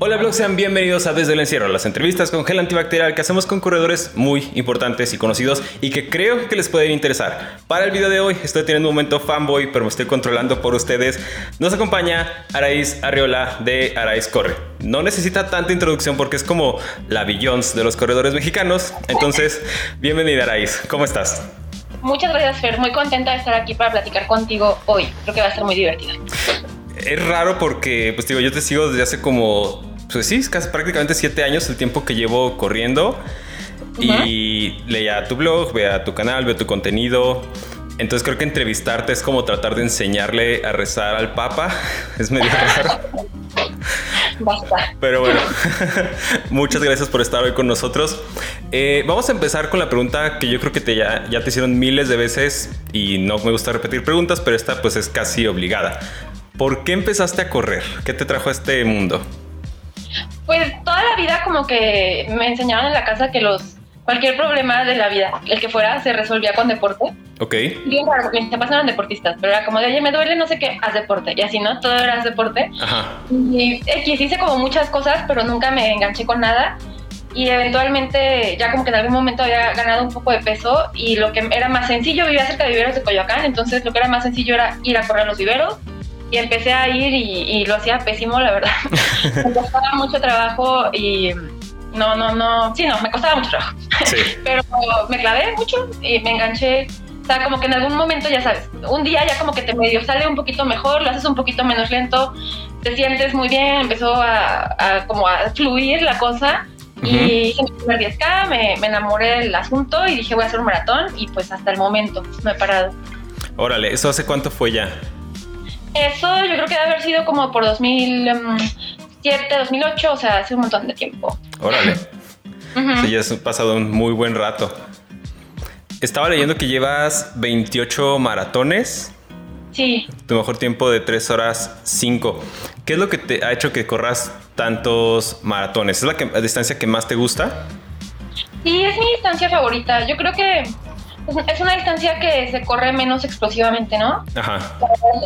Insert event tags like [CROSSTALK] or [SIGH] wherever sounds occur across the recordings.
Hola blog, sean bienvenidos a Desde el Encierro, las entrevistas con gel antibacterial que hacemos con corredores muy importantes y conocidos y que creo que les pueden interesar. Para el video de hoy estoy teniendo un momento fanboy, pero me estoy controlando por ustedes. Nos acompaña Araíz Arriola de Araíz Corre. No necesita tanta introducción porque es como la Billions de los corredores mexicanos. Entonces, [LAUGHS] bienvenida Araíz, ¿cómo estás? Muchas gracias Fer, muy contenta de estar aquí para platicar contigo hoy. Creo que va a ser muy divertido es raro porque, pues digo, yo te sigo desde hace como, pues sí, casi prácticamente siete años el tiempo que llevo corriendo. Y leía tu blog, vea tu canal, veo tu contenido. Entonces creo que entrevistarte es como tratar de enseñarle a rezar al Papa. [LAUGHS] Es medio raro. Basta. Pero bueno, [LAUGHS] muchas gracias por estar hoy con nosotros. Eh, vamos a empezar con la pregunta que yo creo que te ya, ya te hicieron miles de veces y no me gusta repetir preguntas, pero esta pues es casi obligada. ¿Por qué empezaste a correr? ¿Qué te trajo a este mundo? Pues toda la vida como que me enseñaron en la casa que los cualquier problema de la vida, el que fuera, se resolvía con deporte. Ok. Bien claro, mis papás eran deportistas, pero era como de, oye, me duele, no sé qué, haz deporte. Y así, ¿no? Todo era deporte. Ajá. Y X hice como muchas cosas, pero nunca me enganché con nada. Y eventualmente, ya como que en algún momento había ganado un poco de peso y lo que era más sencillo, vivía cerca de viveros de Coyoacán, entonces lo que era más sencillo era ir a correr a los viveros y empecé a ir y, lo hacía pésimo, la verdad. [LAUGHS] me costaba mucho trabajo y no, no, no, sí, no, me costaba mucho trabajo. [LAUGHS] Pero me clavé mucho y me enganché. O sea, como que en algún momento, ya sabes, un día ya como que te medio sale un poquito mejor, lo haces un poquito menos lento, te sientes muy bien, empezó a, como a fluir la cosa. Y hice mi primer 10K, me, me enamoré del asunto y dije voy a hacer un maratón y pues hasta el momento no he parado. Órale, ¿eso hace cuánto fue ya? Eso yo creo que debe haber sido como por 2007, 2008, o sea, hace un montón de tiempo. Órale. Sí, ya has pasado un muy buen rato. Estaba leyendo que llevas 28 maratones. Sí. Tu mejor tiempo de 3 horas 5. ¿Qué es lo que te ha hecho que corras tantos maratones? ¿Es la distancia que más te gusta? Sí, es mi distancia favorita. Yo creo que es una distancia que se corre menos explosivamente, ¿no? Ajá.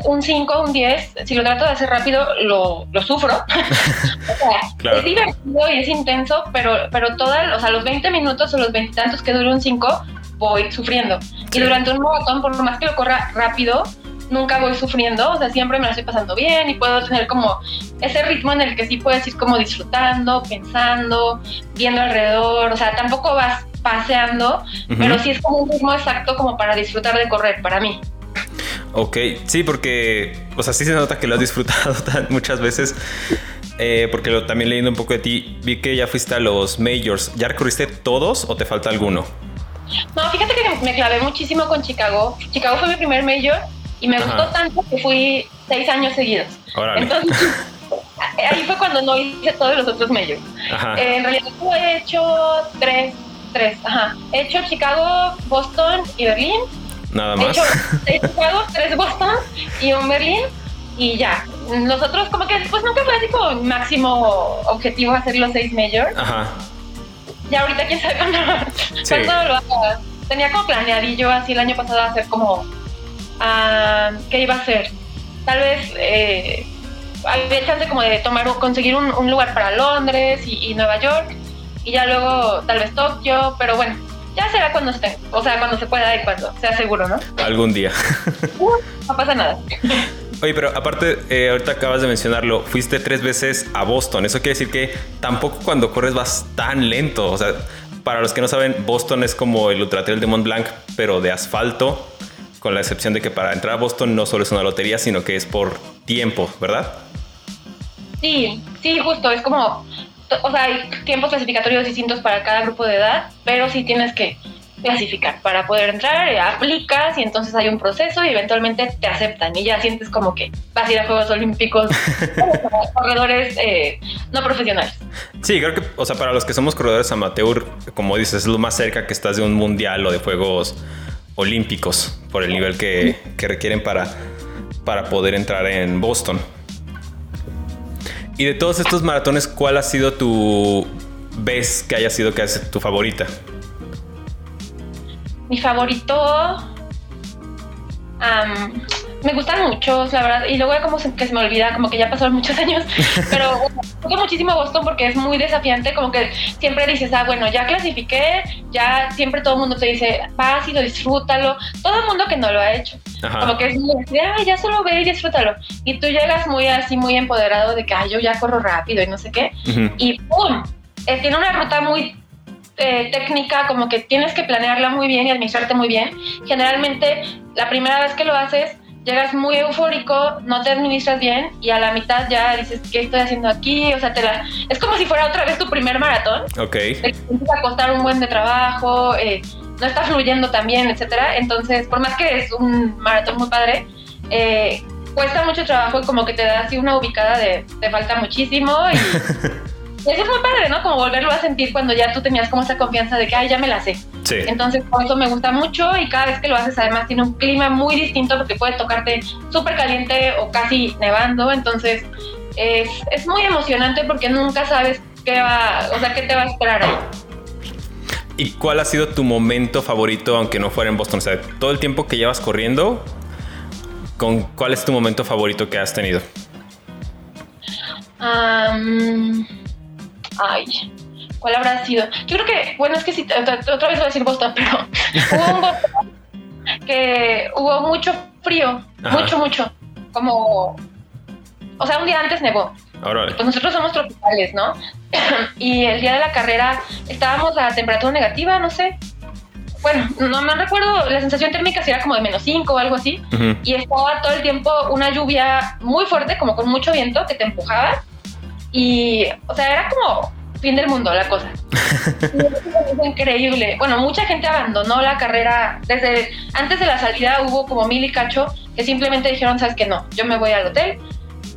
Un 5, un 10, si lo trato de hacer rápido, lo, lo sufro. [LAUGHS] o sea, es divertido y es intenso, pero, pero toda, o sea, los 20 minutos o los 20 tantos que dure un 5, voy sufriendo. Y durante un maratón, por más que lo corra rápido, nunca voy sufriendo, o sea, siempre me lo estoy pasando bien y puedo tener como ese ritmo en el que sí puedes ir como disfrutando, pensando, viendo alrededor, o sea, tampoco vas paseando, pero sí es como un ritmo exacto como para disfrutar de correr, para mí. Ok, sí, porque, o sea, sí se nota que lo has disfrutado [LAUGHS] muchas veces. Eh, porque lo, también leyendo un poco de ti, vi que ya fuiste a los majors. ¿Ya recorriste todos o te falta alguno? No, fíjate que me clavé muchísimo con Chicago. Chicago fue mi primer major y me gustó tanto que fui seis años seguidos. Entonces, [LAUGHS] ahí fue cuando no hice todos los otros majors. Eh, en realidad he hecho tres tres, ajá. He hecho Chicago, Boston y Berlín. Nada más. He hecho seis Chicago, tres Boston y un Berlín. Y ya. Nosotros como que pues nunca fue así como máximo objetivo hacer los seis majors. Ajá. Ya ahorita quién sabe cuándo, sí. lo haga. Tenía como planeadillo así el año pasado hacer como... Uh, ¿Qué iba a hacer? Tal vez... Eh, había chance como de tomar conseguir un, un lugar para Londres y, y Nueva York y ya luego tal vez Tokio, pero bueno, ya será cuando esté, o sea, cuando se pueda y cuando sea seguro, ¿no? Algún día. [LAUGHS] Uh, no pasa nada. [LAUGHS] Oye, pero aparte, eh, ahorita acabas de mencionarlo, fuiste tres veces a Boston. Eso quiere decir que tampoco cuando corres vas tan lento. O sea, para los que no saben, Boston es como el Ultra Trail de Mont Blanc, pero de asfalto, con la excepción de que para entrar a Boston no solo es una lotería, sino que es por tiempo, ¿verdad? Sí, sí, justo. Es como o sea, hay tiempos clasificatorios distintos para cada grupo de edad, pero sí tienes que clasificar para poder entrar, eh, aplicas y entonces hay un proceso y eventualmente te aceptan y ya sientes como que vas a ir a Juegos Olímpicos [LAUGHS] como corredores eh, no profesionales. Sí, creo que, o sea, para los que somos corredores amateur, como dices, es lo más cerca que estás de un mundial o de Juegos Olímpicos por el nivel que, que requieren para, para poder entrar en Boston. Y de todos estos maratones, ¿cuál ha sido tu vez que haya sido que es tu favorita? Mi favorito. Me gustan muchos, la verdad, y luego como que se me olvida, como que ya pasaron muchos [LAUGHS] años, pero [LAUGHS] me gusta muchísimo Boston porque es muy desafiante, como que siempre dices, ah, bueno, ya clasifiqué, ya siempre todo el mundo te dice, lo disfrútalo, todo el mundo que no lo ha hecho, como que es muy, ah, ya solo ve y disfrútalo, y tú llegas muy así, muy empoderado de que, ah, yo ya corro rápido y no sé qué, y ¡pum! Eh, tiene una ruta muy eh, técnica, como que tienes que planearla muy bien y administrarte muy bien. Generalmente, la primera vez que lo haces, llegas muy eufórico, no te administras bien y a la mitad ya dices, ¿qué estoy haciendo aquí? O sea, te la... es como si fuera otra vez tu primer maratón. Ok. Te empieza a costar un buen de trabajo, eh, no está fluyendo tan bien, etcétera. Entonces, por más que es un maratón muy padre, eh, cuesta mucho trabajo y como que te da así una ubicada de te falta muchísimo y [LAUGHS] eso es muy padre, ¿no? Como volverlo a sentir cuando ya tú tenías como esa confianza de que, ay, ya me la sé. Sí. Entonces, por eso me gusta mucho y cada vez que lo haces, además, tiene un clima muy distinto porque puede tocarte súper caliente o casi nevando. Entonces, es, es muy emocionante porque nunca sabes qué va, o sea, qué te va a esperar ahí. ¿Y cuál ha sido tu momento favorito, aunque no fuera en Boston? O sea, todo el tiempo que llevas corriendo, ¿con cuál es tu momento favorito que has tenido? Um, Ay, ¿cuál habrá sido? Yo creo que, bueno, es que sí, otra, vez voy a decir Boston, pero [LAUGHS] hubo un Boston que hubo mucho frío, mucho, mucho. Como, o sea, un día antes nevó. Pues nosotros somos tropicales, ¿no? [CLEARS THROAT] y el día de la carrera estábamos a temperatura negativa, no sé. Bueno, no me recuerdo, la sensación térmica si era como de menos 5 o algo así. Y estaba todo el tiempo una lluvia muy fuerte, como con mucho viento que te empujaba. Y, o sea, era como fin del mundo la cosa. [LAUGHS] increíble. Bueno, mucha gente abandonó la carrera. Desde antes de la salida hubo como mil y cacho que simplemente dijeron, sabes que no, yo me voy al hotel.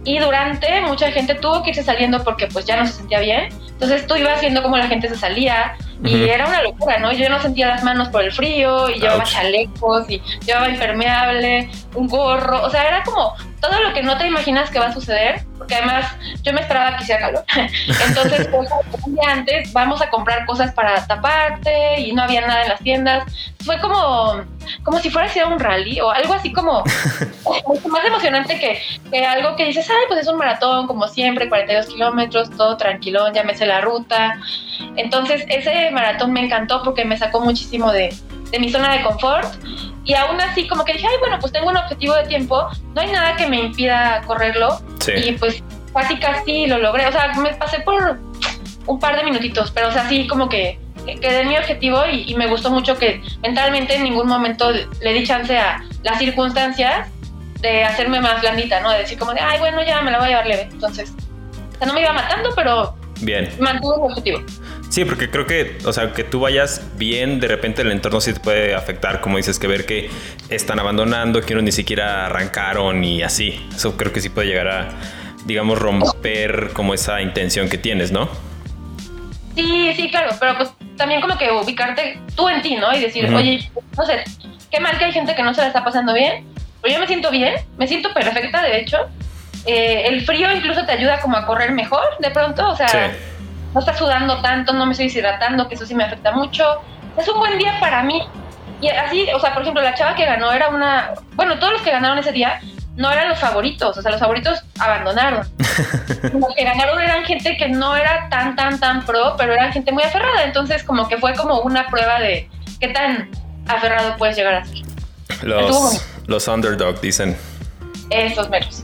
Y durante mucha gente tuvo que irse saliendo porque pues ya no se sentía bien. Entonces tú ibas viendo cómo la gente se salía y era una locura, ¿no? Yo no sentía las manos por el frío y llevaba chalecos y llevaba impermeable, un gorro, o sea, era como todo lo que no te imaginas que va a suceder, porque además yo me esperaba que hiciera calor. [LAUGHS] Entonces, pues, un día antes vamos a comprar cosas para taparte y no había nada en las tiendas. Fue como, como si fuera a un rally o algo así como [LAUGHS] mucho más emocionante que, que, algo que dices, ay, pues es un maratón, como siempre, 42 kilómetros, todo tranquilón, ya me sé la ruta. Entonces, ese maratón me encantó porque me sacó muchísimo de, de mi zona de confort y aún así como que dije, ay, bueno, pues tengo un objetivo de tiempo, no hay nada que me impida correrlo y pues casi casi lo logré, o sea, me pasé por un par de minutitos, pero o sea, sí como que quedé en mi objetivo y, me gustó mucho que mentalmente en ningún momento le di chance a las circunstancias de hacerme más blandita, ¿no? De decir como de, ay, bueno, ya me la voy a llevar leve. Entonces, o sea, no me iba matando, pero Bien. mantuve mi objetivo. Sí, porque creo que, o sea, que tú vayas bien, de repente el entorno sí te puede afectar, como dices, que ver que están abandonando, que uno ni siquiera arrancaron y así. Eso creo que sí puede llegar a, digamos, romper como esa intención que tienes, ¿no? Sí, sí, claro, pero pues también como que ubicarte tú en ti, ¿no? Y decir, oye, no sé, qué mal que hay gente que no se la está pasando bien, pero yo me siento bien, me siento perfecta, de hecho. Eh, el frío incluso te ayuda como a correr mejor, de pronto, o sea no está sudando tanto, no me estoy deshidratando, que eso sí me afecta mucho. Es un buen día para mí. Y así, o sea, por ejemplo, la chava que ganó era una. Bueno, todos los que ganaron ese día no eran los favoritos, o sea, los favoritos abandonaron. [LAUGHS] los que ganaron eran gente que no era tan, tan, tan pro, pero eran gente muy aferrada. Entonces, como que fue como una prueba de qué tan aferrado puedes llegar a ser. Los, los underdog, dicen. Esos meros.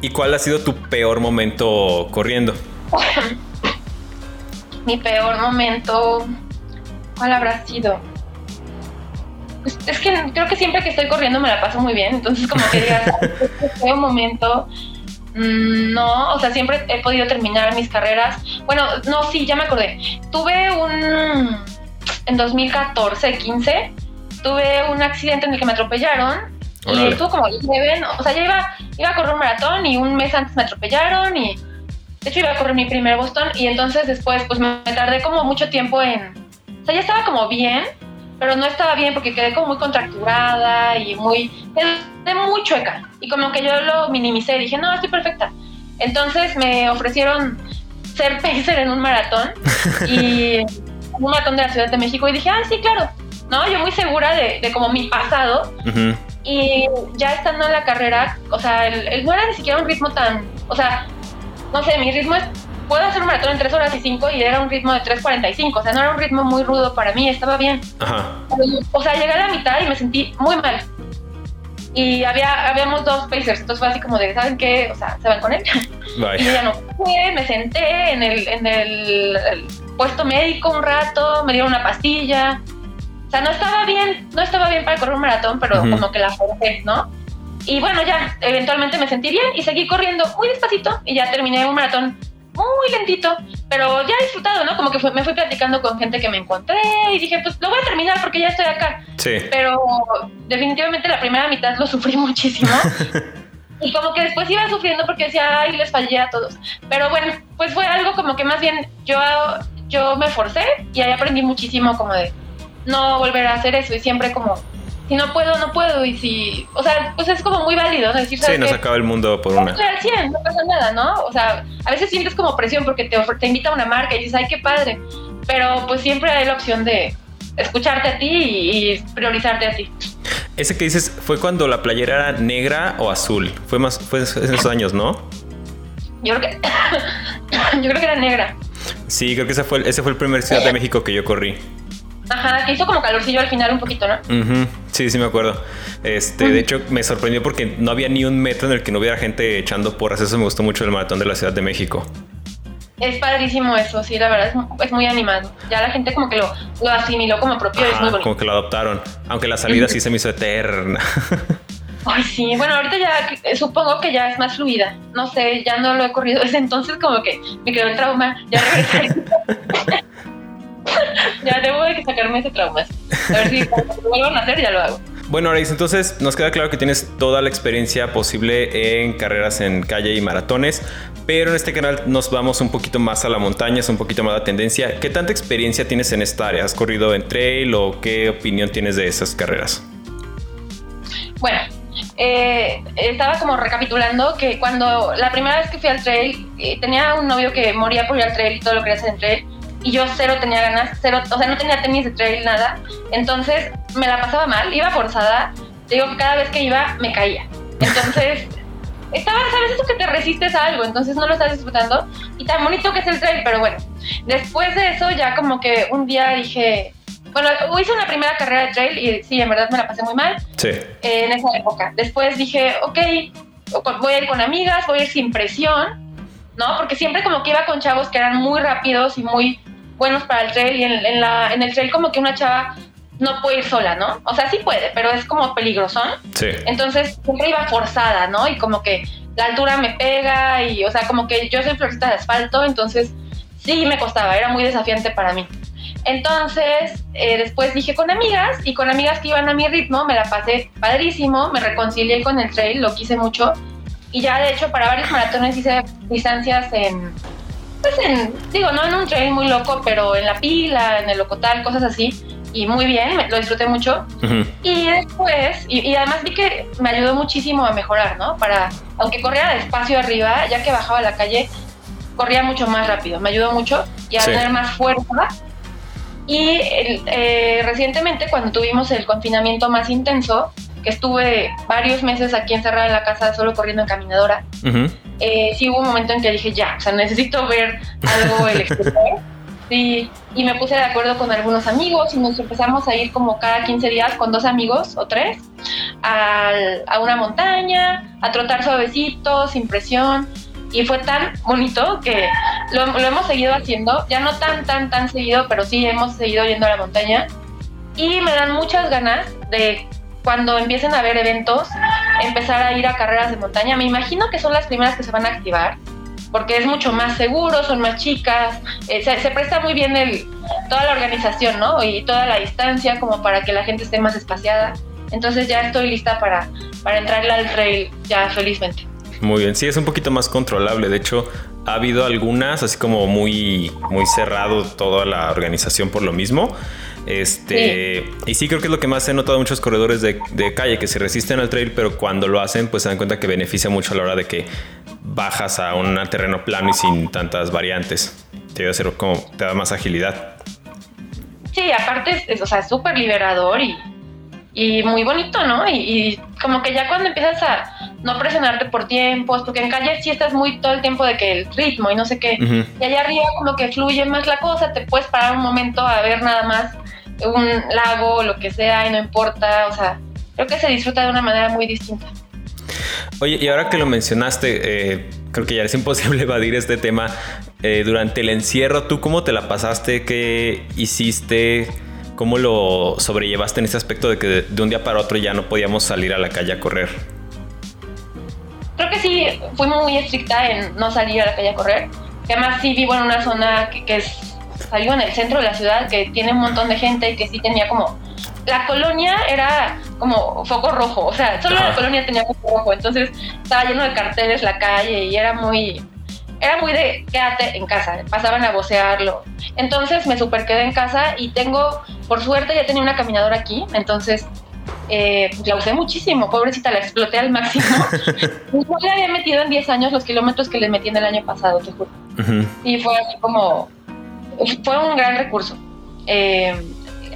¿Y cuál ha sido tu peor momento corriendo? [LAUGHS] mi peor momento, ¿cuál habrá sido? Pues es que creo que siempre que estoy corriendo me la paso muy bien, entonces como que digas, [LAUGHS] este momento, mm, no, o sea, siempre he podido terminar mis carreras. Bueno, no, sí, ya me acordé. Tuve un, en 2014, 15, tuve un accidente en el que me atropellaron y estuvo como ven, o sea, yo iba, iba a correr un maratón y un mes antes me atropellaron y de hecho, iba a correr mi primer Boston y entonces después, pues me tardé como mucho tiempo en. O sea, ya estaba como bien, pero no estaba bien porque quedé como muy contracturada y muy. Muy chueca. Y como que yo lo minimicé, dije, no, estoy perfecta. Entonces me ofrecieron ser pacer en un maratón y [LAUGHS] un maratón de la Ciudad de México y dije, ah, sí, claro. ¿No? Yo muy segura de, como mi pasado. Y ya estando en la carrera, o sea, el, no era ni siquiera un ritmo tan, o sea, no sé, mi ritmo es, puedo hacer un maratón en 3 horas y 5 y era un ritmo de 3.45, o sea, no era un ritmo muy rudo para mí, estaba bien. Ajá. O sea, llegué a la mitad y me sentí muy mal. Y había, habíamos dos pacers, entonces fue así como de, ¿saben qué? O sea, ¿se van con él? [LAUGHS] Y yo ya no fui, me senté en el, en el puesto médico un rato, me dieron una pastilla, o sea, no estaba bien, no estaba bien para correr un maratón, pero como que la forcé, ¿no? Y bueno, ya, eventualmente me sentí bien y seguí corriendo muy despacito y ya terminé un maratón muy lentito, pero ya disfrutado, ¿no? Como que me fui platicando con gente que me encontré y dije, pues lo voy a terminar porque ya estoy acá. Sí. Pero definitivamente la primera mitad lo sufrí [LAUGHS] muchísimo. y como que después iba sufriendo porque decía, ay, les fallé a todos. Pero bueno, pues fue algo como que más bien yo, yo me forcé y ahí aprendí muchísimo como de no volver a hacer eso y siempre como si no puedo, no puedo. Y si, o sea, pues es como muy válido, ¿no? Decir, sí, nos acaba el mundo por una. Al 100, no pasa nada, ¿no? O sea, a veces sientes como presión porque te, te invita a una marca y dices, ay, qué padre. Pero pues siempre hay la opción de escucharte a ti y, priorizarte a ti. Ese que dices, ¿fue cuando la playera era negra o azul? Fue más, fue en esos años, ¿no? Yo creo que, [COUGHS] yo creo que era negra. Sí, creo que ese fue, ese fue el primer Ciudad de [COUGHS] México que yo corrí. Ajá, que hizo como calorcillo al final un poquito, ¿no? Sí, sí me acuerdo. Este, de hecho, me sorprendió porque no había ni un metro en el que no hubiera gente echando porras. Eso me gustó mucho del maratón de la Ciudad de México. Es padrísimo eso, sí, la verdad es, muy animado. Ya la gente como que lo, lo asimiló como propio, es muy bonito. Como que lo adoptaron. Aunque la salida sí se me hizo eterna. [LAUGHS] Ay, sí, bueno, ahorita ya supongo que ya es más fluida. No sé, ya no lo he corrido desde entonces, como que me quedó el trauma. Ya regresé. [LAUGHS] ya debo de sacarme ese trauma. A ver si [LAUGHS] cuando vuelvan a hacer ya lo hago. Bueno, Aris, entonces nos queda claro que tienes toda la experiencia posible en carreras en calle y maratones, pero en este canal nos vamos un poquito más a la montaña, es un poquito más la tendencia. ¿Qué tanta experiencia tienes en esta área? ¿Has corrido en trail o qué opinión tienes de esas carreras? Bueno, eh, estaba como recapitulando que cuando la primera vez que fui al trail, eh, tenía un novio que moría por ir al trail y todo lo quería hacer en trail y yo cero tenía ganas, cero, o sea, no tenía tenis de trail, nada. Entonces me la pasaba mal, iba forzada. digo que cada vez que iba me caía. Entonces, [LAUGHS] estaba, ¿sabes eso que te resistes a algo? Entonces no lo estás disfrutando. Y tan bonito que es el trail, pero bueno. Después de eso, ya como que un día dije, bueno, hice una primera carrera de trail y sí, en verdad me la pasé muy mal. Sí. en esa época. Después dije, ok, voy a ir con amigas, voy a ir sin presión. ¿No? Porque siempre como que iba con chavos que eran muy rápidos y muy buenos para el trail y en, la, en el trail como que una chava no puede ir sola, ¿no? O sea, sí puede, pero es como peligrosón. Sí. Entonces siempre iba forzada, ¿no? Y como que la altura me pega y, o sea, como que yo soy florista de asfalto, entonces sí me costaba, era muy desafiante para mí. Entonces, eh, después dije con amigas y con amigas que iban a mi ritmo, me la pasé padrísimo, me reconcilié con el trail, lo quise mucho. Y ya de hecho para varios maratones hice distancias en, pues en, digo, no en un trail muy loco, pero en la pila, en el locotal, cosas así. Y muy bien, lo disfruté mucho. Y después, y, además vi que me ayudó muchísimo a mejorar, ¿no? Para, aunque corría despacio arriba, ya que bajaba la calle, corría mucho más rápido. Me ayudó mucho y a tener más fuerza. Y eh, recientemente, cuando tuvimos el confinamiento más intenso, que estuve varios meses aquí encerrada en la casa solo corriendo en caminadora, eh, sí hubo un momento en que dije, ya, o sea, necesito ver algo [LAUGHS] el exterior. Sí, y me puse de acuerdo con algunos amigos y nos empezamos a ir como cada 15 días con dos amigos o tres a una montaña, a trotar suavecito, sin presión. Y fue tan bonito que lo, lo, hemos seguido haciendo, ya no tan, tan, tan seguido, pero sí hemos seguido yendo a la montaña. Y me dan muchas ganas de cuando empiecen a haber eventos, empezar a ir a carreras de montaña. Me imagino que son las primeras que se van a activar, porque es mucho más seguro, son más chicas, eh, se, presta muy bien el, toda la organización, ¿no? Y toda la distancia como para que la gente esté más espaciada. Entonces ya estoy lista para, para entrarle al trail ya felizmente. Muy bien, sí, es un poquito más controlable. De hecho, ha habido algunas, así como muy, muy cerrado toda la organización por lo mismo. Este, Y sí creo que es lo que más he notado muchos corredores de, calle que se resisten al trail, pero cuando lo hacen, pues se dan cuenta que beneficia mucho a la hora de que bajas a un terreno plano y sin tantas variantes. Te da, como, te da más agilidad. Sí, aparte es, o sea, súper liberador y y muy bonito, ¿no? Y, como que ya cuando empiezas a no presionarte por tiempos, porque en calle sí estás muy todo el tiempo de que el ritmo y no sé qué, y allá arriba como que fluye más la cosa, te puedes parar un momento a ver nada más un lago lo que sea y no importa, o sea, creo que se disfruta de una manera muy distinta. Oye, y ahora que lo mencionaste, eh, creo que ya es imposible [LAUGHS] evadir este tema. Eh, durante el encierro, ¿tú cómo te la pasaste? ¿Qué hiciste? ¿Cómo lo sobrellevaste en ese aspecto de que de, un día para otro ya no podíamos salir a la calle a correr? Creo que sí, fui muy estricta en no salir a la calle a correr. Que además sí vivo en una zona que, es, salió en el centro de la ciudad, que tiene un montón de gente y que sí tenía como... La colonia era como foco rojo, o sea, solo la colonia tenía foco rojo, entonces estaba lleno de carteles la calle y era muy era muy de quédate en casa, pasaban a vocearlo. Entonces me super quedé en casa y tengo, por suerte ya tenía una caminadora aquí, entonces eh, la usé muchísimo, pobrecita, la exploté al máximo. [LAUGHS] no le había metido en 10 años los kilómetros que le metí en el año pasado, te juro. Y fue así como, fue un gran recurso. Eh,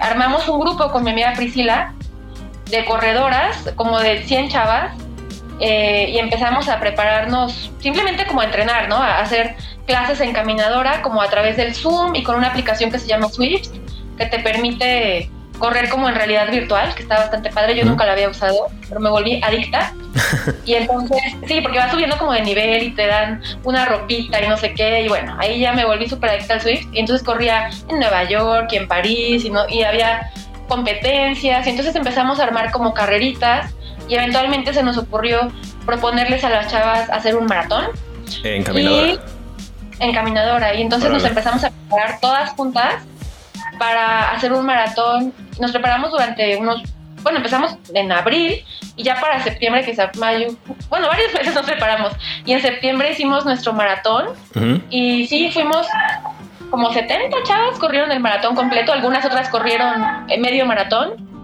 armamos un grupo con mi amiga Priscila de corredoras, como de 100 chavas, eh, y empezamos a prepararnos simplemente como a entrenar, ¿no? A hacer clases en caminadora como a través del Zoom y con una aplicación que se llama Swift, que te permite correr como en realidad virtual, que está bastante padre, yo nunca la había usado, pero me volví adicta. [LAUGHS] y entonces, sí, porque vas subiendo como de nivel y te dan una ropita y no sé qué, y bueno, ahí ya me volví súper adicta al Swift, y entonces corría en Nueva York y en París, y, no, y había competencias, y entonces empezamos a armar como carreritas, y eventualmente se nos ocurrió proponerles a las chavas hacer un maratón. En caminadora. Y, en caminadora. Y entonces nos empezamos a preparar todas juntas para hacer un maratón. Nos preparamos durante unos, bueno, empezamos en abril y ya para septiembre, que es mayo, bueno, varios meses [LAUGHS] nos preparamos. Y en septiembre hicimos nuestro maratón y sí, fuimos como 70 chavas corrieron el maratón completo, algunas otras corrieron medio maratón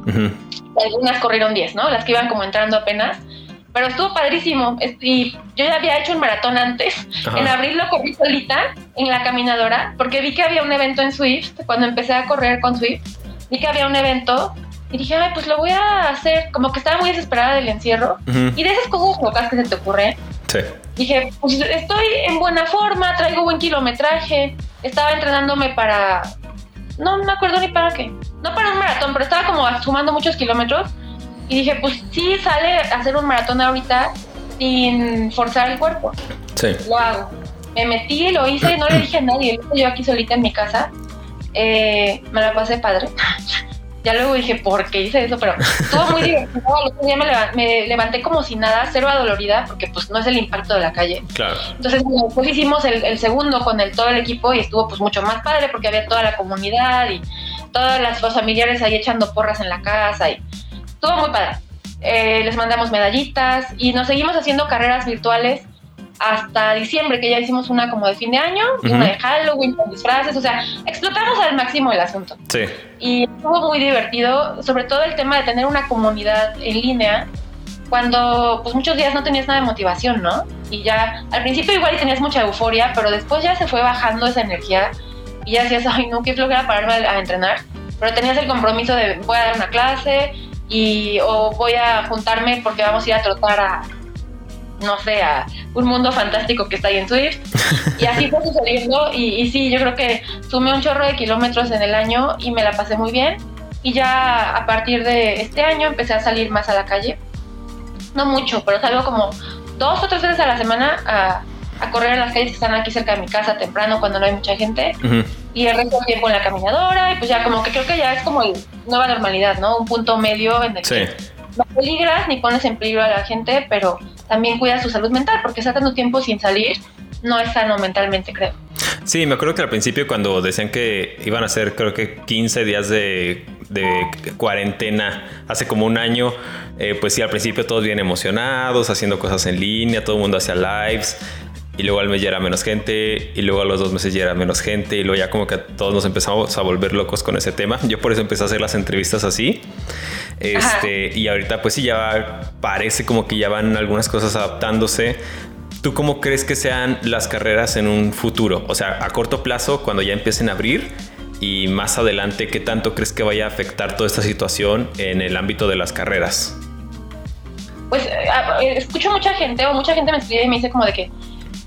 algunas corrieron 10, ¿no? Las que iban como entrando apenas. Pero estuvo padrísimo. Y yo ya había hecho un maratón antes. En abril lo corrí solita en la caminadora porque vi que había un evento en Swift. Cuando empecé a correr con Swift, vi que había un evento y dije, ay, pues lo voy a hacer. Como que estaba muy desesperada del encierro. Y de esas cosas locas que se te ocurren. Sí. Dije, pues estoy en buena forma, traigo buen kilometraje. Estaba entrenándome para no me acuerdo ni para qué. No para un maratón, pero estaba como sumando muchos kilómetros. Y dije, pues sí, sale a hacer un maratón ahorita sin forzar el cuerpo. Sí. Lo hago. Me metí, lo hice, no le dije a nadie. Yo aquí solita en mi casa. Eh, me la pasé padre. [LAUGHS] Ya luego dije, ¿por qué hice eso? Pero estuvo muy divertido. El otro día me, levanté como si nada, cero adolorida, porque pues no es el impacto de la calle. Claro. Entonces, después hicimos el, segundo con el, todo el equipo y estuvo pues mucho más padre porque había toda la comunidad y todas las los familiares ahí echando porras en la casa y estuvo muy padre. Eh, les mandamos medallitas y nos seguimos haciendo carreras virtuales hasta diciembre, que ya hicimos una como de fin de año, una de Halloween con disfraces, o sea, explotamos al máximo el asunto. Sí. Y estuvo muy divertido, sobre todo el tema de tener una comunidad en línea, cuando pues muchos días no tenías nada de motivación, ¿no? Y ya al principio igual tenías mucha euforia, pero después ya se fue bajando esa energía y ya decías, ay, no, qué flojera pararme a, a entrenar, pero tenías el compromiso de voy a dar una clase y o voy a juntarme porque vamos a ir a trotar a no sé, a un mundo fantástico que está ahí en Swift. Y así fue sucediendo. Y, y, sí, yo creo que sumé un chorro de kilómetros en el año y me la pasé muy bien. Y ya a partir de este año empecé a salir más a la calle. No mucho, pero salgo como dos o tres veces a la semana a, a correr en las calles que están aquí cerca de mi casa temprano cuando no hay mucha gente. Y el resto del tiempo en la caminadora. Y pues ya como que creo que ya es como nueva normalidad, ¿no? Un punto medio en el que no peligras ni pones en peligro a la gente, pero también cuida su salud mental, porque estar tanto tiempo sin salir no es sano mentalmente, creo. Sí, me acuerdo que al principio cuando decían que iban a ser creo que 15 días de, cuarentena hace como un año, eh, pues sí, al principio todos bien emocionados, haciendo cosas en línea, todo el mundo hacía lives. Y luego al mes ya era menos gente, y luego a los dos meses ya era menos gente, y luego ya como que todos nos empezamos a volver locos con ese tema. Yo por eso empecé a hacer las entrevistas así. Este, y ahorita pues sí, ya parece como que ya van algunas cosas adaptándose. ¿Tú cómo crees que sean las carreras en un futuro? O sea, a corto plazo, cuando ya empiecen a abrir, y más adelante, ¿qué tanto crees que vaya a afectar toda esta situación en el ámbito de las carreras? Pues eh, escucho mucha gente o mucha gente me escribe y me dice como de que,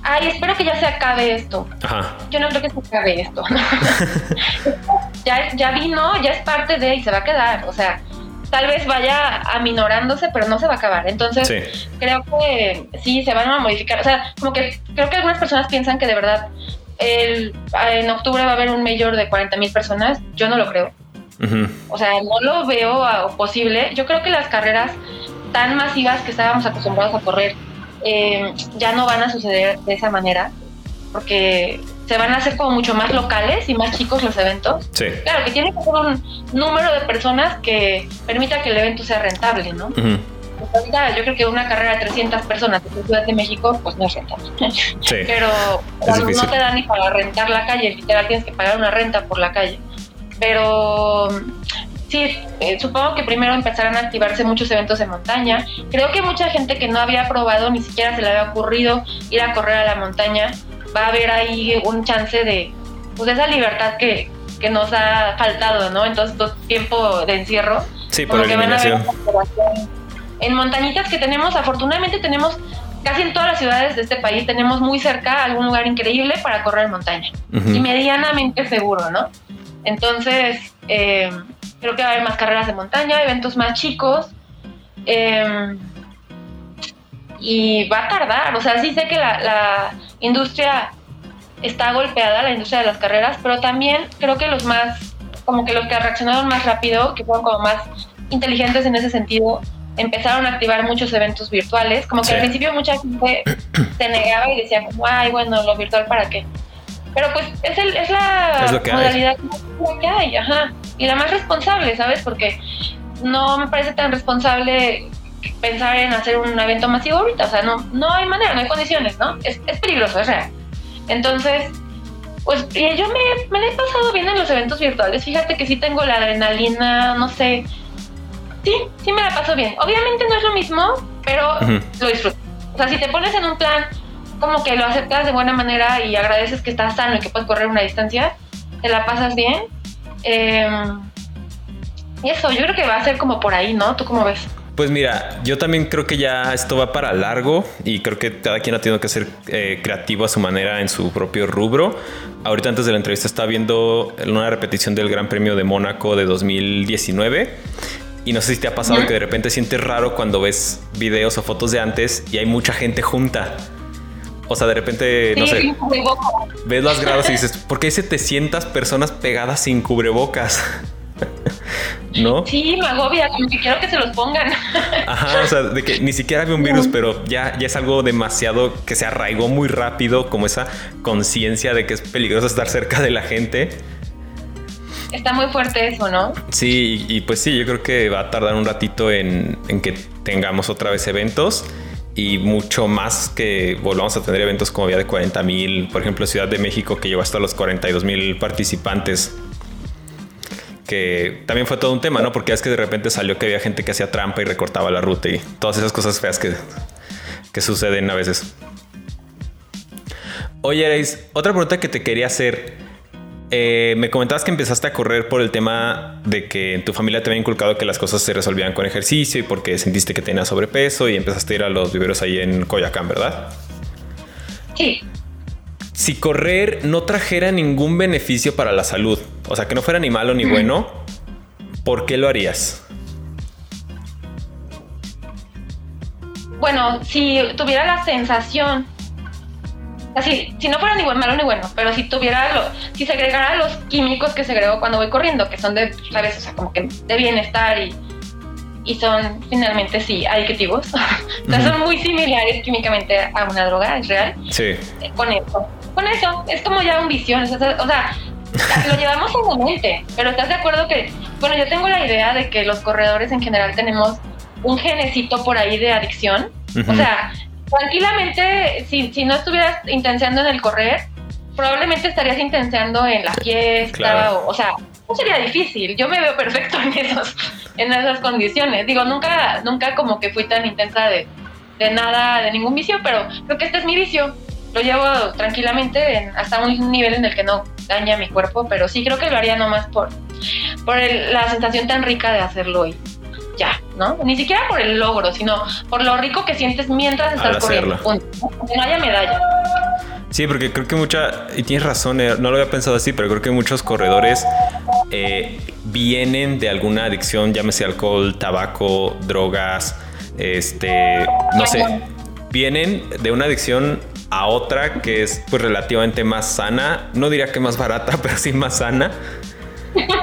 ay, espero que ya se acabe esto. Ajá. Yo no creo que se acabe esto. [LAUGHS] ya, ya vino, ya es parte de y se va a quedar. O sea, tal vez vaya aminorándose, pero no se va a acabar. Entonces, creo que sí, se van a modificar. O sea, como que creo que algunas personas piensan que de verdad el, en octubre va a haber un mayor de 40 mil personas. Yo no lo creo. O sea, no lo veo posible. Yo creo que las carreras tan masivas que estábamos acostumbrados a correr eh, ya no van a suceder de esa manera, porque se van a hacer como mucho más locales y más chicos los eventos. Sí. Claro, que tiene que ser un número de personas que permita que el evento sea rentable, ¿no? yo creo que una carrera de 300 personas en Ciudad de México, pues no es rentable. Sí, [LAUGHS] Pero no te da ni para rentar la calle, literal tienes que pagar una renta por la calle. Pero sí, eh, supongo que primero empezarán a activarse muchos eventos de montaña. Creo que mucha gente que no había probado, ni siquiera se le había ocurrido ir a correr a la montaña, va a haber ahí un chance de, pues, esa libertad que, que nos ha faltado, ¿no? En todo tiempo de encierro. Sí, por. En montañitas que tenemos, afortunadamente tenemos casi en todas las ciudades de este país, tenemos muy cerca algún lugar increíble para correr montaña. Y medianamente seguro, ¿no? Entonces, eh, Creo que va a haber más carreras de montaña, eventos más chicos. Em, y va a tardar. O sea, sí sé que la, industria está golpeada, la industria de las carreras, pero también creo que los más, como que los que reaccionaron más rápido, que fueron como más inteligentes en ese sentido, empezaron a activar muchos eventos virtuales. Como que al principio mucha gente [CLEARS THROAT] se negaba y decía como, ay, bueno, lo virtual para qué. Pero pues es, el, es la modalidad que hay, ajá y la más responsable, ¿sabes? Porque no me parece tan responsable pensar en hacer un evento masivo ahorita, o sea, no, no hay manera, no hay condiciones, ¿no? Es, es peligroso, es real. Entonces, pues yo me, me he pasado bien en los eventos virtuales, fíjate que sí tengo la adrenalina, no sé, sí, sí me la paso bien. Obviamente no es lo mismo, pero lo disfruto. O sea, si te pones en un plan como que lo aceptas de buena manera y agradeces que estás sano y que puedes correr una distancia, te la pasas bien, eh, eso, yo creo que va a ser como por ahí, ¿no? ¿Tú cómo ves? Pues mira, yo también creo que ya esto va para largo y creo que cada quien ha tenido que ser eh, creativo a su manera en su propio rubro. Ahorita antes de la entrevista estaba viendo una repetición del Gran Premio de Mónaco de 2019 y no sé si te ha pasado que de repente sientes raro cuando ves videos o fotos de antes y hay mucha gente junta. O sea, de repente, no sé, ves las gradas y dices, ¿por qué hay 700 personas pegadas sin cubrebocas? [LAUGHS] ¿No? Sí, me agobia, como que quiero que se los pongan. Ajá, o sea, de que ni siquiera había un virus, pero ya, ya es algo demasiado que se arraigó muy rápido, como esa conciencia de que es peligroso estar cerca de la gente. Está muy fuerte eso, ¿no? Sí, y, pues sí, yo creo que va a tardar un ratito en, en que tengamos otra vez eventos y mucho más que volvamos a tener eventos como había de 40 mil, por ejemplo, Ciudad de México que llegó hasta los 42 mil participantes. Que también fue todo un tema, ¿no? Porque es que de repente salió que había gente que hacía trampa y recortaba la ruta y todas esas cosas feas que, que suceden a veces. Oye, Ares, otra pregunta que te quería hacer. Eh, me comentabas que empezaste a correr por el tema de que en tu familia te había inculcado que las cosas se resolvían con ejercicio y porque sentiste que tenías sobrepeso y empezaste a ir a los viveros ahí en Coyacán, ¿verdad? Sí. Si correr no trajera ningún beneficio para la salud, o sea, que no fuera ni malo ni bueno, ¿por qué lo harías? Bueno, si tuviera la sensación Así, si no fuera ni malo ni bueno, pero si tuviera, lo, si se agregara los químicos que se agregó cuando voy corriendo, que son de, ¿sabes? O sea, como que de bienestar y, y son finalmente, sí, adictivos. [LAUGHS] o sea, son muy similares químicamente a una droga, es real. Sí. Eh, con eso. Con eso, es como ya un visión. O sea, o sea lo llevamos en la mente, pero ¿estás de acuerdo que, bueno, yo tengo la idea de que los corredores en general tenemos un genecito por ahí de adicción? O sea, tranquilamente, si, si no estuvieras intenciando en el correr, probablemente estarías intenciando en la fiesta, o, sea, no sería difícil. Yo me veo perfecto en esos, en esas condiciones. Digo, nunca, nunca como que fui tan intensa de, de nada, de ningún vicio, pero creo que este es mi vicio. Lo llevo tranquilamente hasta un nivel en el que no daña mi cuerpo, pero sí creo que lo haría nomás por, por la sensación tan rica de hacerlo y ya, ¿no? Ni siquiera por el logro, sino por lo rico que sientes mientras estás corriendo. No haya medalla. Sí, porque creo que mucha, y tienes razón, eh, no lo había pensado así, pero creo que muchos corredores eh, vienen de alguna adicción, llámese alcohol, tabaco, drogas, este, no sé, vienen de una adicción a otra que es pues relativamente más sana, no diría que más barata, [LAUGHS] pero sí más sana. [LAUGHS]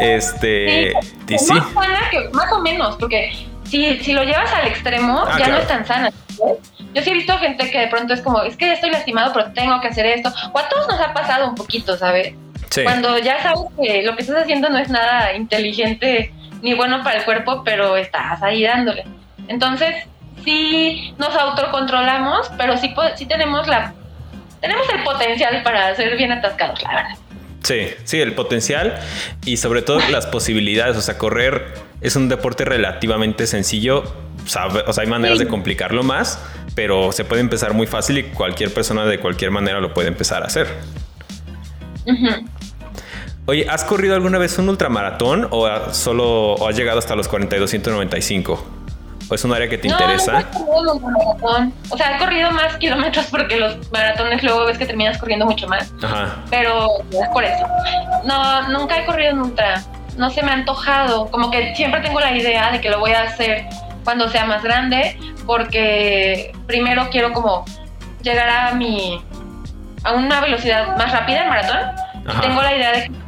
Este, sí, Más sana que más o menos, porque si, si lo llevas al extremo, ah, ya no es tan sana. Yo sí he visto gente que de pronto es como, es que estoy lastimado, pero tengo que hacer esto. O a todos nos ha pasado un poquito, ¿sabes? Cuando ya sabes que lo que estás haciendo no es nada inteligente ni bueno para el cuerpo, pero estás ahí dándole. Entonces, sí nos autocontrolamos, pero sí, sí tenemos la tenemos el potencial para ser bien atascados, la verdad. Sí, sí, el potencial y sobre todo las posibilidades. O sea, correr es un deporte relativamente sencillo. O sea, hay maneras de complicarlo más, pero se puede empezar muy fácil y cualquier persona de cualquier manera lo puede empezar a hacer. Oye, ¿has corrido alguna vez un ultramaratón o solo o has llegado hasta los 4295? ¿O es un área que te interesa? No, o sea, he corrido más kilómetros porque los maratones luego ves que terminas corriendo mucho más. Ajá. Pero es por eso. No, nunca he corrido en ultra. No se me ha antojado. Como que siempre tengo la idea de que lo voy a hacer cuando sea más grande, porque primero quiero como llegar a mi a una velocidad más rápida en maratón. Tengo la idea de que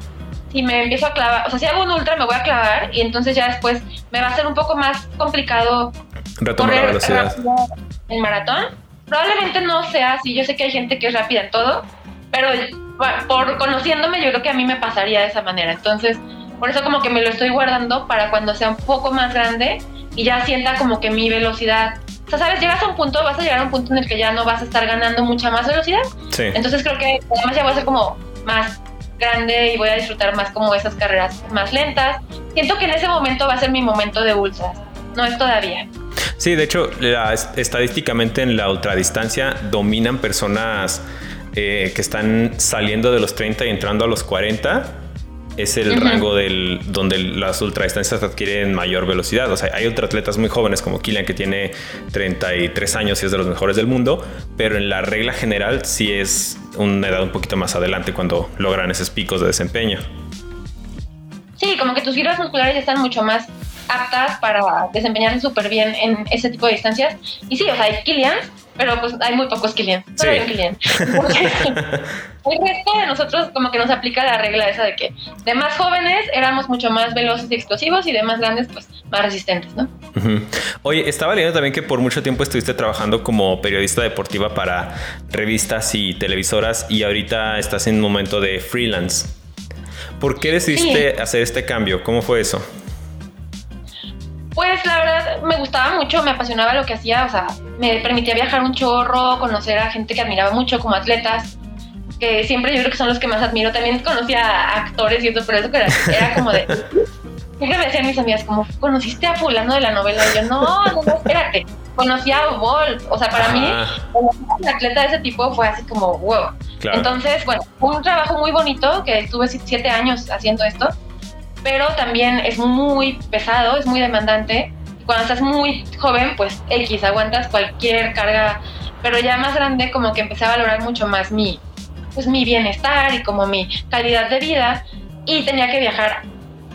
si me empiezo a clavar, o sea, si hago un ultra me voy a clavar y entonces ya después me va a ser un poco más complicado retomar la velocidad en maratón. Probablemente no sea así, yo sé que hay gente que es rápida en todo, pero por conociéndome yo creo que a mí me pasaría de esa manera. Entonces, por eso como que me lo estoy guardando para cuando sea un poco más grande y ya sienta como que mi velocidad o sea, sabes, llegas a un punto, vas a llegar a un punto en el que ya no vas a estar ganando mucha más velocidad. Sí. Entonces creo que además ya voy a ser como más grande y voy a disfrutar más como esas carreras más lentas. Siento que en ese momento va a ser mi momento de ultras, no es todavía. Sí, de hecho, estadísticamente en la ultradistancia dominan personas eh, que están saliendo de los 30 y entrando a los 40 es el rango del, donde las ultradistancias adquieren mayor velocidad. O sea, hay ultraatletas muy jóvenes como Kilian que tiene 33 años y es de los mejores del mundo, pero en la regla general sí es una edad un poquito más adelante cuando logran esos picos de desempeño. Sí, como que tus fibras musculares están mucho más aptas para desempeñarse súper bien en ese tipo de distancias. Y sí, o sea, hay Kilian pero pues hay muy pocos Kilian, solo hay un Kilian. [LAUGHS] el resto de nosotros como que nos aplica la regla esa de que de más jóvenes éramos mucho más veloces y explosivos y de más grandes pues más resistentes, ¿no? Oye, estaba leyendo también que por mucho tiempo estuviste trabajando como periodista deportiva para revistas y televisoras y ahorita estás en un momento de freelance. ¿Por qué decidiste hacer este cambio? ¿Cómo fue eso? Gustaba mucho, me apasionaba lo que hacía, o sea, me permitía viajar un chorro, conocer a gente que admiraba mucho como atletas, que siempre yo creo que son los que más admiro. También conocía a actores y eso, pero eso era, era como de... [LAUGHS] Siempre me decían mis amigas, como, ¿conociste a fulano de la novela? Y yo, no, no, no, espérate, conocí a Wolf. O sea, para mí, un atleta de ese tipo fue así como, wow. Entonces, bueno, fue un trabajo muy bonito, que estuve siete años haciendo esto pero también es muy pesado, es muy demandante. Cuando estás muy joven, pues X, aguantas cualquier carga, pero ya más grande como que empecé a valorar mucho más mi, pues, mi bienestar y como mi calidad de vida y tenía que viajar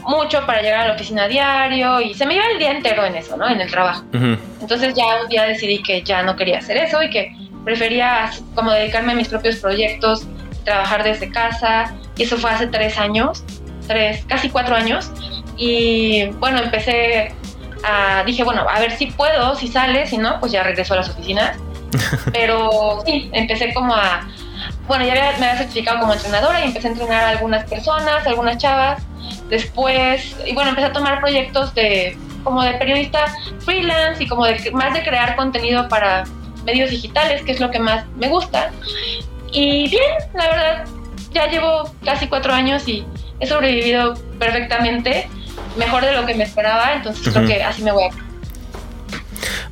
mucho para llegar a la oficina diario y se me iba el día entero en eso, ¿no? En el trabajo. Entonces ya un día decidí que ya no quería hacer eso y que prefería como dedicarme a mis propios proyectos, trabajar desde casa y eso fue hace tres años tres, casi cuatro años. Y bueno, empecé a, dije, bueno, a ver si puedo, si sale, si no, pues ya regreso a las oficinas. [LAUGHS] Pero sí, empecé como a, bueno, ya me había certificado como entrenadora y empecé a entrenar a algunas personas, algunas chavas. Después, y bueno, empecé a tomar proyectos de como de periodista freelance y como de más de crear contenido para medios digitales, que es lo que más me gusta. Y bien, la verdad, ya llevo casi cuatro años y he sobrevivido perfectamente, mejor de lo que me esperaba, entonces creo que así me voy a...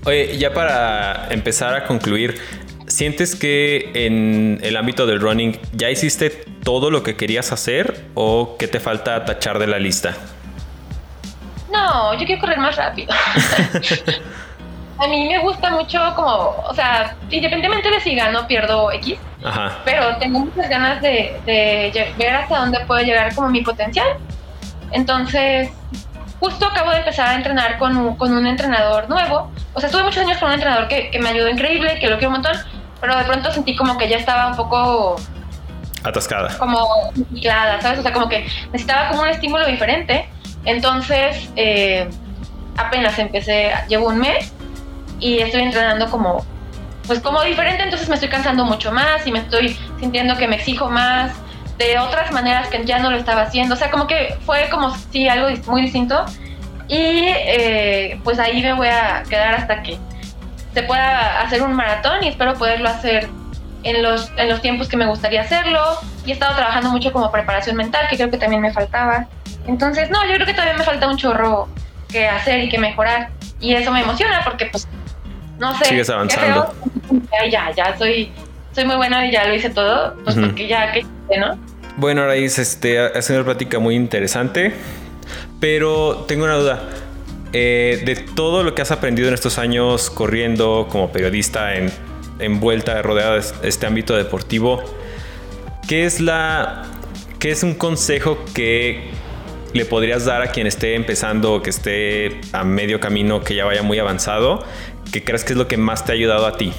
Oye, ya para empezar a concluir, ¿sientes que en el ámbito del running ya hiciste todo lo que querías hacer o qué te falta tachar de la lista? No, yo quiero correr más rápido. [LAUGHS] a mí me gusta mucho como, o sea, independientemente de si gano, pierdo X, Ajá. pero tengo muchas ganas de, de ver hasta dónde puedo llegar como mi potencial. Entonces, justo acabo de empezar a entrenar con un, con un entrenador nuevo. O sea, estuve muchos años con un entrenador que, que me ayudó increíble, que lo quiero un montón, pero de pronto sentí como que ya estaba un poco atascada. Como ciclada, ¿sabes? O sea, como que necesitaba como un estímulo diferente. Entonces, eh, apenas empecé, llevo un mes y estoy entrenando como, pues como diferente, entonces me estoy cansando mucho más y me estoy sintiendo que me exijo más de otras maneras que ya no lo estaba haciendo. O sea, como que fue como sí algo muy distinto. Y eh, pues ahí me voy a quedar hasta que se pueda hacer un maratón y espero poderlo hacer en los, en los tiempos que me gustaría hacerlo. Y he estado trabajando mucho como preparación mental, que creo que también me faltaba. Entonces, no, yo creo que todavía me falta un chorro que hacer y que mejorar. Y eso me emociona porque, pues, no sé. Sigues avanzando. Ya, ya, soy, soy muy buena y ya lo hice todo. Pues porque ya, que ¿no? Bueno, Araís, este, ha sido una plática muy interesante. Pero tengo una duda. Eh, de todo lo que has aprendido en estos años corriendo como periodista en, envuelta, rodeada de este ámbito deportivo, ¿qué es la qué es un consejo que le podrías dar a quien esté empezando o que esté a medio camino, que ya vaya muy avanzado, que crees que es lo que más te ha ayudado a ti?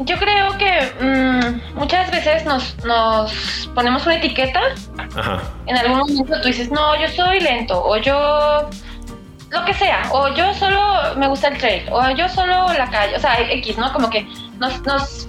Yo creo que mm, muchas veces nos, nos, ponemos una etiqueta. Ajá. En algún momento tú dices, no, yo soy lento, o yo lo que sea, o yo solo me gusta el trail, o yo solo la calle, o sea, X, ¿no? Como que nos, nos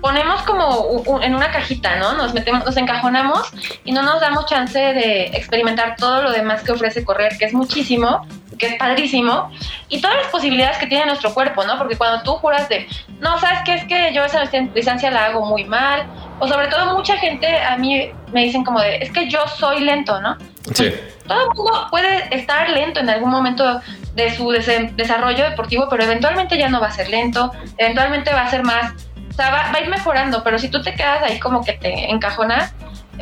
ponemos como en una cajita, ¿no? Nos metemos, nos encajonamos y no nos damos chance de experimentar todo lo demás que ofrece correr, que es muchísimo, que es padrísimo, y todas las posibilidades que tiene nuestro cuerpo, ¿no? Porque cuando tú juras de, no, ¿sabes qué? Es que yo esa distancia la hago muy mal, o sobre todo mucha gente a mí me dicen como de, es que yo soy lento, ¿no? Sí. Todo el mundo puede estar lento en algún momento de su desarrollo deportivo, pero eventualmente ya no va a ser lento, eventualmente va a ser más sea, va, a ir mejorando, pero si tú te quedas ahí como que te encajonas,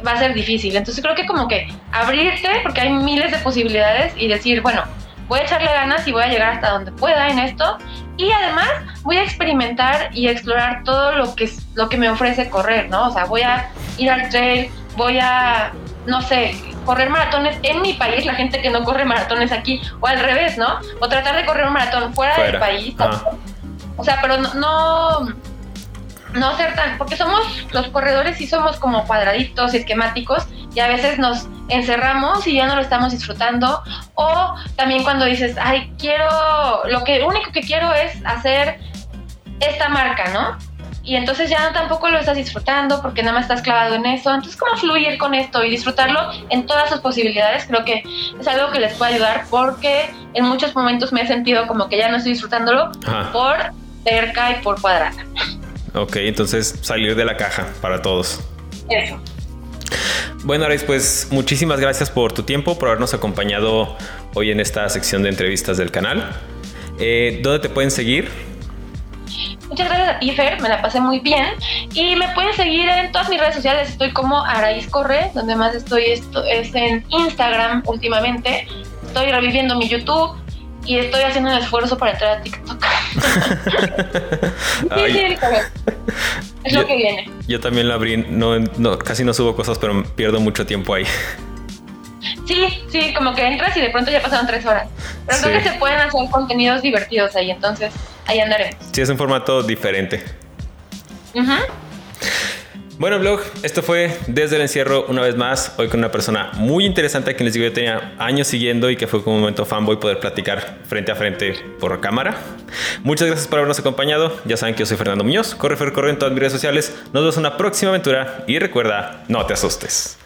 va a ser difícil. Entonces creo que como que abrirte, porque hay miles de posibilidades, y decir, bueno, voy a echarle ganas y voy a llegar hasta donde pueda en esto. Y además voy a experimentar y explorar todo lo que, lo que me ofrece correr, ¿no? O sea, voy a ir al trail, voy a, no sé, correr maratones en mi país, la gente que no corre maratones aquí, o al revés, ¿no? O tratar de correr un maratón fuera, del país. O sea, pero no no ser tan, porque somos los corredores y somos como cuadraditos y esquemáticos y a veces nos encerramos y ya no lo estamos disfrutando o también cuando dices, ay, quiero, lo que único que quiero es hacer esta marca, ¿no? Y entonces ya tampoco lo estás disfrutando porque nada más estás clavado en eso. Entonces, ¿cómo fluir con esto y disfrutarlo en todas sus posibilidades? Creo que es algo que les puede ayudar porque en muchos momentos me he sentido como que ya no estoy disfrutándolo por cerca y por cuadrada. Ok, entonces salir de la caja para todos. Eso. Bueno, Ares, pues muchísimas gracias por tu tiempo, por habernos acompañado hoy en esta sección de entrevistas del canal. Eh, ¿Dónde te pueden seguir? Muchas gracias a ti, Fer, me la pasé muy bien. Y me pueden seguir en todas mis redes sociales. Estoy como Araíz Corre, donde más estoy esto es en Instagram últimamente. Estoy reviviendo mi YouTube, y estoy haciendo un esfuerzo para entrar a TikTok. [LAUGHS] es lo que viene. Yo también lo abrí, no, no, casi no subo cosas, pero pierdo mucho tiempo ahí. Sí, sí, como que entras y de pronto ya pasaron tres horas. Pero creo que se pueden hacer contenidos divertidos ahí, entonces ahí andaremos. Sí, es un formato diferente. Ajá. Bueno, blog, esto fue desde el encierro una vez más, hoy con una persona muy interesante a quien les digo yo tenía años siguiendo y que fue como un momento fanboy poder platicar frente a frente por cámara. Muchas gracias por habernos acompañado, ya saben que yo soy Fernando Muñoz, corre, corre en todas mis redes sociales, nos vemos en una próxima aventura y recuerda, no te asustes.